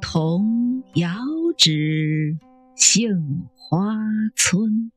童遥指杏花村。